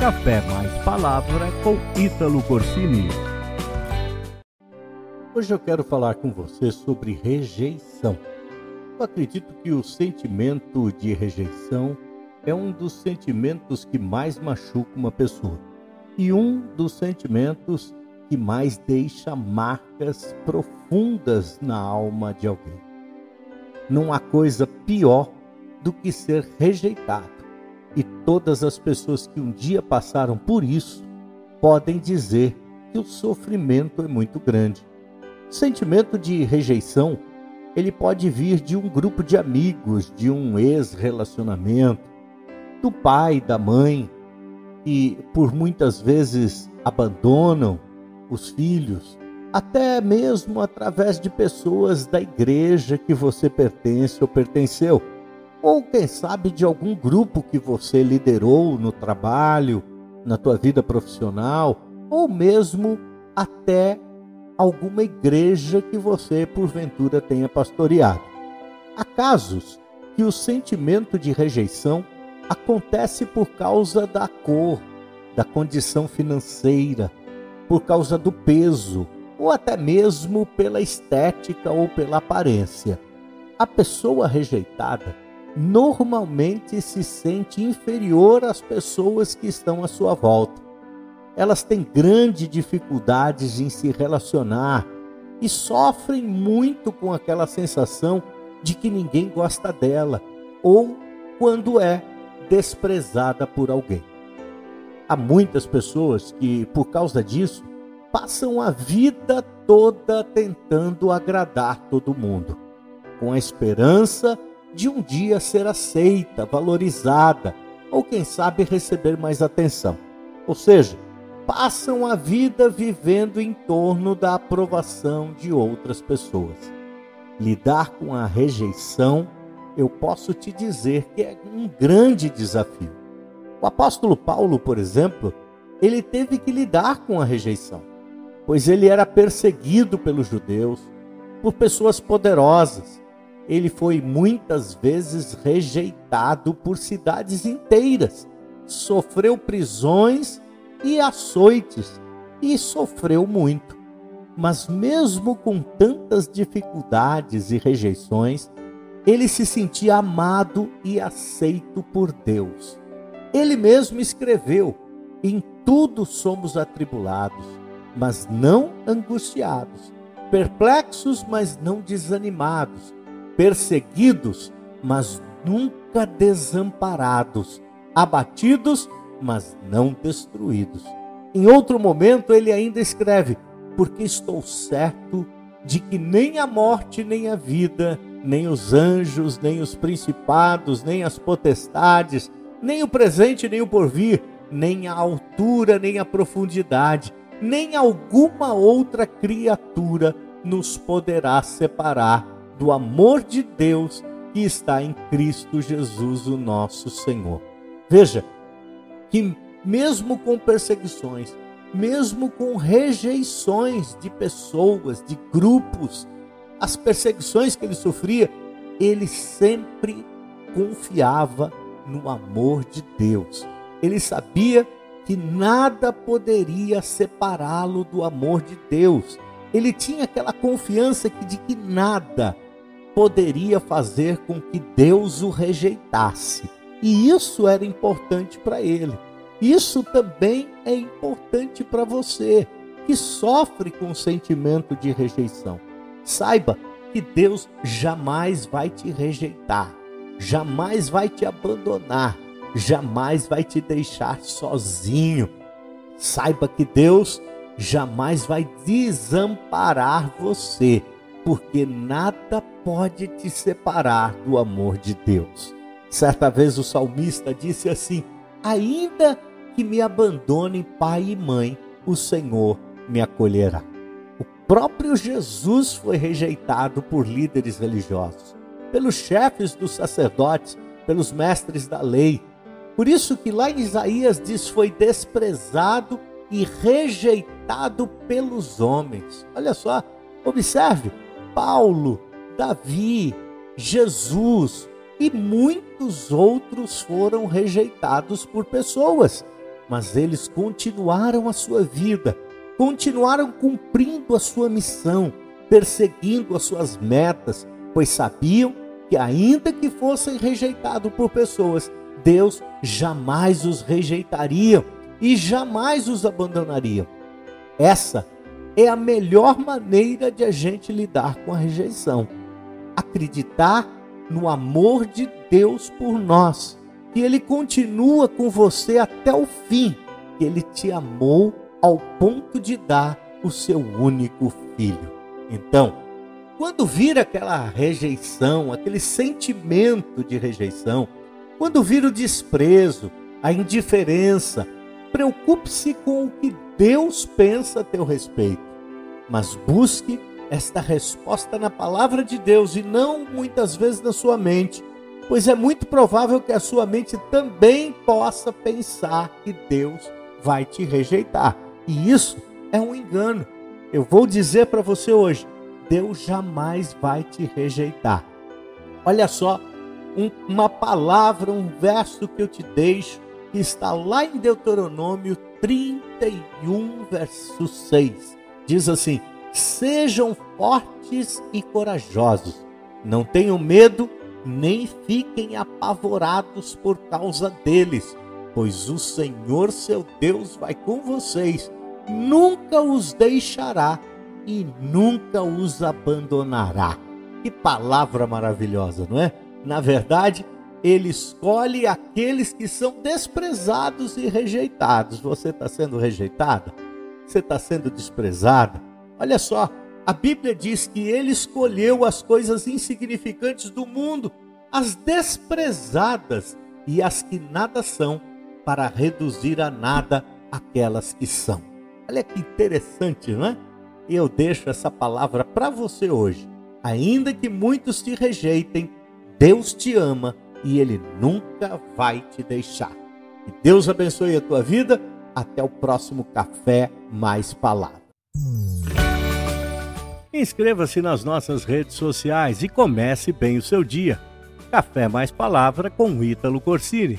Café Mais Palavra com Ítalo Corsini. Hoje eu quero falar com você sobre rejeição. Eu acredito que o sentimento de rejeição é um dos sentimentos que mais machuca uma pessoa e um dos sentimentos que mais deixa marcas profundas na alma de alguém. Não há coisa pior do que ser rejeitado e todas as pessoas que um dia passaram por isso podem dizer que o sofrimento é muito grande. O sentimento de rejeição, ele pode vir de um grupo de amigos, de um ex-relacionamento, do pai, da mãe, que por muitas vezes abandonam os filhos, até mesmo através de pessoas da igreja que você pertence ou pertenceu ou quem sabe de algum grupo que você liderou no trabalho, na tua vida profissional, ou mesmo até alguma igreja que você porventura tenha pastoreado. Há casos que o sentimento de rejeição acontece por causa da cor, da condição financeira, por causa do peso, ou até mesmo pela estética ou pela aparência. A pessoa rejeitada normalmente se sente inferior às pessoas que estão à sua volta. Elas têm grandes dificuldades em se relacionar e sofrem muito com aquela sensação de que ninguém gosta dela ou quando é desprezada por alguém. Há muitas pessoas que, por causa disso, passam a vida toda tentando agradar todo mundo, com a esperança de um dia ser aceita, valorizada, ou quem sabe receber mais atenção. Ou seja, passam a vida vivendo em torno da aprovação de outras pessoas. Lidar com a rejeição, eu posso te dizer que é um grande desafio. O apóstolo Paulo, por exemplo, ele teve que lidar com a rejeição, pois ele era perseguido pelos judeus, por pessoas poderosas, ele foi muitas vezes rejeitado por cidades inteiras, sofreu prisões e açoites e sofreu muito. Mas, mesmo com tantas dificuldades e rejeições, ele se sentia amado e aceito por Deus. Ele mesmo escreveu: Em tudo somos atribulados, mas não angustiados, perplexos, mas não desanimados perseguidos, mas nunca desamparados, abatidos, mas não destruídos. Em outro momento, ele ainda escreve: Porque estou certo de que nem a morte, nem a vida, nem os anjos, nem os principados, nem as potestades, nem o presente, nem o porvir, nem a altura, nem a profundidade, nem alguma outra criatura nos poderá separar do amor de Deus que está em Cristo Jesus, o nosso Senhor. Veja que, mesmo com perseguições, mesmo com rejeições de pessoas, de grupos, as perseguições que ele sofria, ele sempre confiava no amor de Deus. Ele sabia que nada poderia separá-lo do amor de Deus. Ele tinha aquela confiança de que nada poderia fazer com que Deus o rejeitasse. E isso era importante para ele. Isso também é importante para você que sofre com o sentimento de rejeição. Saiba que Deus jamais vai te rejeitar, jamais vai te abandonar, jamais vai te deixar sozinho. Saiba que Deus jamais vai desamparar você porque nada pode te separar do amor de Deus. Certa vez o salmista disse assim: Ainda que me abandonem pai e mãe, o Senhor me acolherá. O próprio Jesus foi rejeitado por líderes religiosos, pelos chefes dos sacerdotes, pelos mestres da lei. Por isso que lá em Isaías diz: foi desprezado e rejeitado pelos homens. Olha só, observe, Paulo, Davi, Jesus e muitos outros foram rejeitados por pessoas. mas eles continuaram a sua vida, continuaram cumprindo a sua missão, perseguindo as suas metas, pois sabiam que, ainda que fossem rejeitados por pessoas, Deus jamais os rejeitaria e jamais os abandonaria. Essa é a melhor maneira de a gente lidar com a rejeição. Acreditar no amor de Deus por nós, que Ele continua com você até o fim, que Ele te amou ao ponto de dar o seu único filho. Então, quando vir aquela rejeição, aquele sentimento de rejeição, quando vir o desprezo, a indiferença, preocupe-se com o que Deus pensa a teu respeito, mas busque esta resposta na palavra de Deus e não muitas vezes na sua mente, pois é muito provável que a sua mente também possa pensar que Deus vai te rejeitar. E isso é um engano. Eu vou dizer para você hoje: Deus jamais vai te rejeitar. Olha só, um, uma palavra, um verso que eu te deixo, que está lá em Deuteronômio 31, verso 6. Diz assim: Sejam fortes e corajosos, não tenham medo, nem fiquem apavorados por causa deles, pois o Senhor seu Deus vai com vocês, nunca os deixará e nunca os abandonará. Que palavra maravilhosa, não é? Na verdade, ele escolhe aqueles que são desprezados e rejeitados. Você está sendo rejeitada? Você está sendo desprezada? Olha só, a Bíblia diz que ele escolheu as coisas insignificantes do mundo, as desprezadas e as que nada são, para reduzir a nada aquelas que são. Olha que interessante, não é? Eu deixo essa palavra para você hoje. Ainda que muitos te rejeitem, Deus te ama e Ele nunca vai te deixar. Que Deus abençoe a tua vida. Até o próximo Café Mais Palavra. Inscreva-se nas nossas redes sociais e comece bem o seu dia. Café Mais Palavra com Ítalo Corsini.